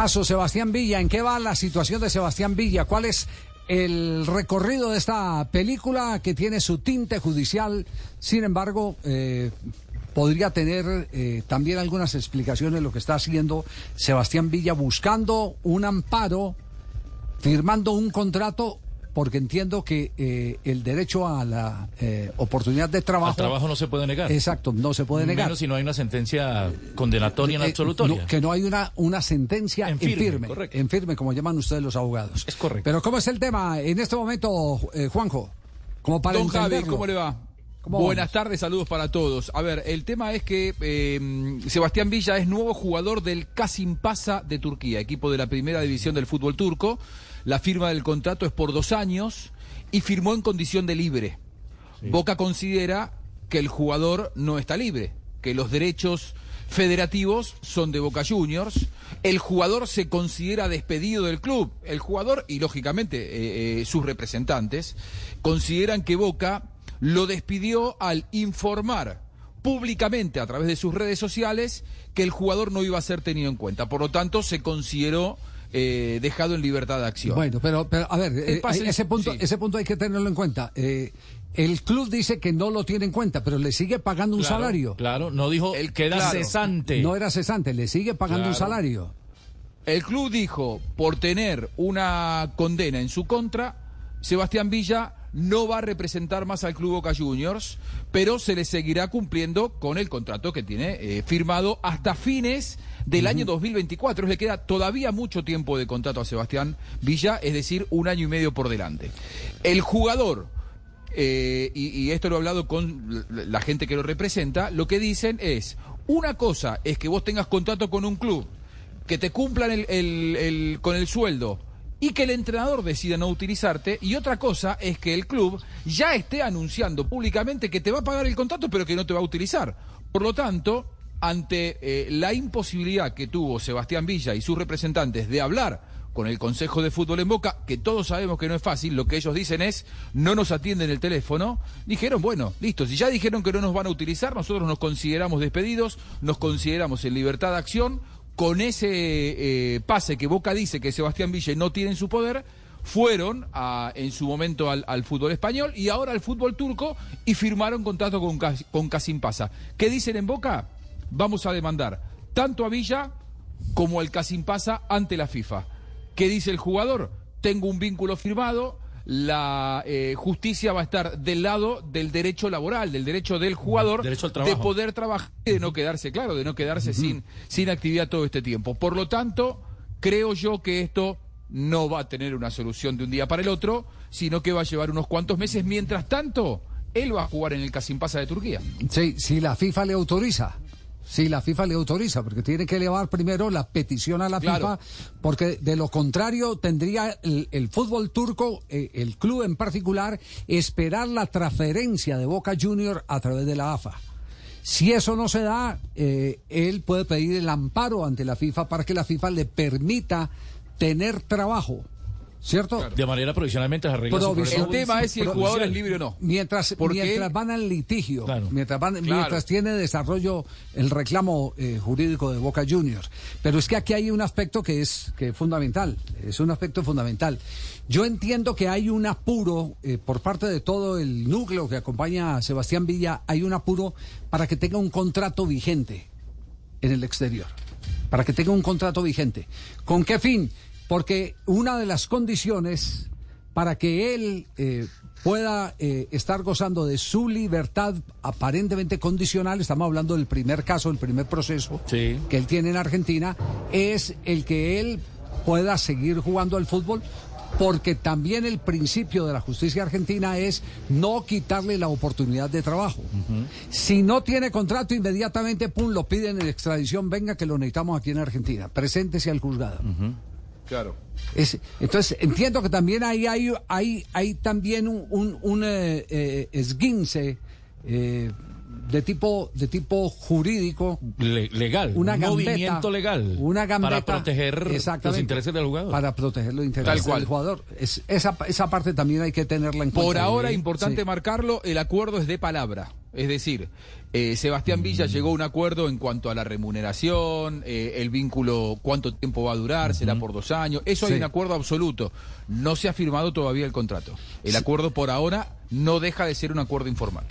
Caso Sebastián Villa, ¿en qué va la situación de Sebastián Villa? ¿Cuál es el recorrido de esta película que tiene su tinte judicial? Sin embargo, eh, podría tener eh, también algunas explicaciones lo que está haciendo Sebastián Villa buscando un amparo, firmando un contrato porque entiendo que eh, el derecho a la eh, oportunidad de trabajo... Al trabajo no se puede negar. Exacto, no se puede negar. Menos si no hay una sentencia condenatoria en Eh, absolutoria. no, que no hay una, una sentencia en En firme, firme, en firme, como llaman ustedes los abogados. Es correcto. Pero ¿cómo es el tema en este momento, eh, Juanjo? Como para Don Javi. ¿cómo le va? ¿Cómo Buenas tardes, saludos para todos. A ver, el tema es que eh, Sebastián Villa es nuevo jugador del Kasimpasa de Turquía, equipo de la primera división del fútbol turco. La firma del contrato es por dos años y firmó en condición de libre. Boca considera que el jugador no está libre, que los derechos federativos son de Boca Juniors. El jugador se considera despedido del club. El jugador y lógicamente eh, eh, sus representantes consideran que Boca lo despidió al informar públicamente a través de sus redes sociales que el jugador no iba a ser tenido en cuenta. Por lo tanto, se consideró eh, dejado en libertad de acción. Bueno, pero, pero a ver, eh, pase- ese, punto, sí. ese punto hay que tenerlo en cuenta. Eh, el club dice que no lo tiene en cuenta, pero le sigue pagando un Claro, salario. Claro, no dijo El- queda claro. cesante. No era cesante, le sigue pagando un salario. El club dijo, por tener una condena en su contra, Sebastián Villa no va a representar más al club Boca Juniors, pero se le seguirá cumpliendo con el contrato que tiene eh, firmado hasta fines del año 2024. Le queda todavía mucho tiempo de contrato a Sebastián Villa, es decir, un año y medio por delante. El jugador eh, y, y esto lo he hablado con la la gente que lo representa, lo que dicen es, una cosa es que vos tengas contrato con un club, que te cumplan el, el- el- con el sueldo y que el entrenador decida no utilizarte, y otra cosa es que el club ya esté anunciando públicamente que te va a pagar el contrato pero que no te va a utilizar. Por lo tanto, ante eh, la imposibilidad que tuvo Sebastián Villa y sus representantes de hablar con el Consejo de Fútbol en Boca, que todos sabemos que no es fácil, lo que ellos dicen es, no nos atienden el teléfono, dijeron, bueno, listo, si ya dijeron que no nos van a utilizar, nosotros nos consideramos despedidos, nos consideramos en libertad de acción, con ese eh, pase que Boca dice que Sebastián Villa no tiene en su poder, fueron a- en su momento al, fútbol español y ahora al fútbol turco y firmaron contrato con, con Casim Pasa. ¿Qué dicen en Boca? Vamos a demandar tanto a Villa como al Casim Pasa ante la FIFA. ¿Qué dice el jugador? Tengo un vínculo firmado, la eh, justicia va a estar del lado del derecho laboral, del derecho del jugador Derecho al de poder trabajar y de no quedarse, claro, de no quedarse sin, sin actividad todo este tiempo. Por lo tanto, creo yo que esto no va a tener una solución de un día para el otro, sino que va a llevar unos cuantos meses. Mientras tanto, él va a jugar en el Casimpasa de Turquía. Sí, si la FIFA le autoriza. Si la FIFA le autoriza, porque tiene que elevar primero la petición a la Claro. FIFA, porque de lo contrario tendría el, el fútbol turco, eh, el club en particular, esperar la transferencia de Boca Junior a través de la AFA. Si eso no se da, eh, él puede pedir el amparo ante la FIFA para que la FIFA le permita tener trabajo, ¿cierto? De manera provisionalmente se arregla. El tema es si el jugador es libre o no. Mientras, mientras van al litigio, Claro. mientras, van- Claro. mientras tiene desarrollo el reclamo eh, jurídico de Boca Juniors. Pero es que aquí hay un aspecto que es, que es fundamental, es un aspecto fundamental. Yo entiendo que hay un apuro eh, por parte de todo el núcleo que acompaña a Sebastián Villa, hay un apuro para que tenga un contrato vigente en el exterior, para que tenga un contrato vigente. ¿Con qué fin? Porque una de las condiciones para que él eh, pueda eh, estar gozando de su libertad aparentemente condicional, estamos hablando del primer caso, el primer proceso Sí. que él tiene en Argentina, es el que él pueda seguir jugando al fútbol. Porque también el principio de la justicia argentina es no quitarle la oportunidad de trabajo. Si no tiene contrato, inmediatamente, pum, lo piden en extradición, venga que lo necesitamos aquí en Argentina, preséntese al juzgado. Claro. Es- entonces, entiendo que también ahí hay, hay, hay también un, un, un, eh, eh, esguince eh, de tipo, de tipo jurídico. Legal. Una un movimiento legal. Una gambeta. Para proteger los intereses del jugador. Para proteger los intereses del jugador. Esa, esa parte también hay que tenerla en cuenta. Por ahora, ¿eh? importante marcarlo, el acuerdo es de palabra. Es decir, eh, Sebastián Villa mm. llegó a un acuerdo en cuanto a la remuneración, eh, el vínculo, cuánto tiempo va a durar, será por dos años. Eso sí. hay un acuerdo absoluto. No se ha firmado todavía el contrato. El acuerdo por ahora no deja de ser un acuerdo informal.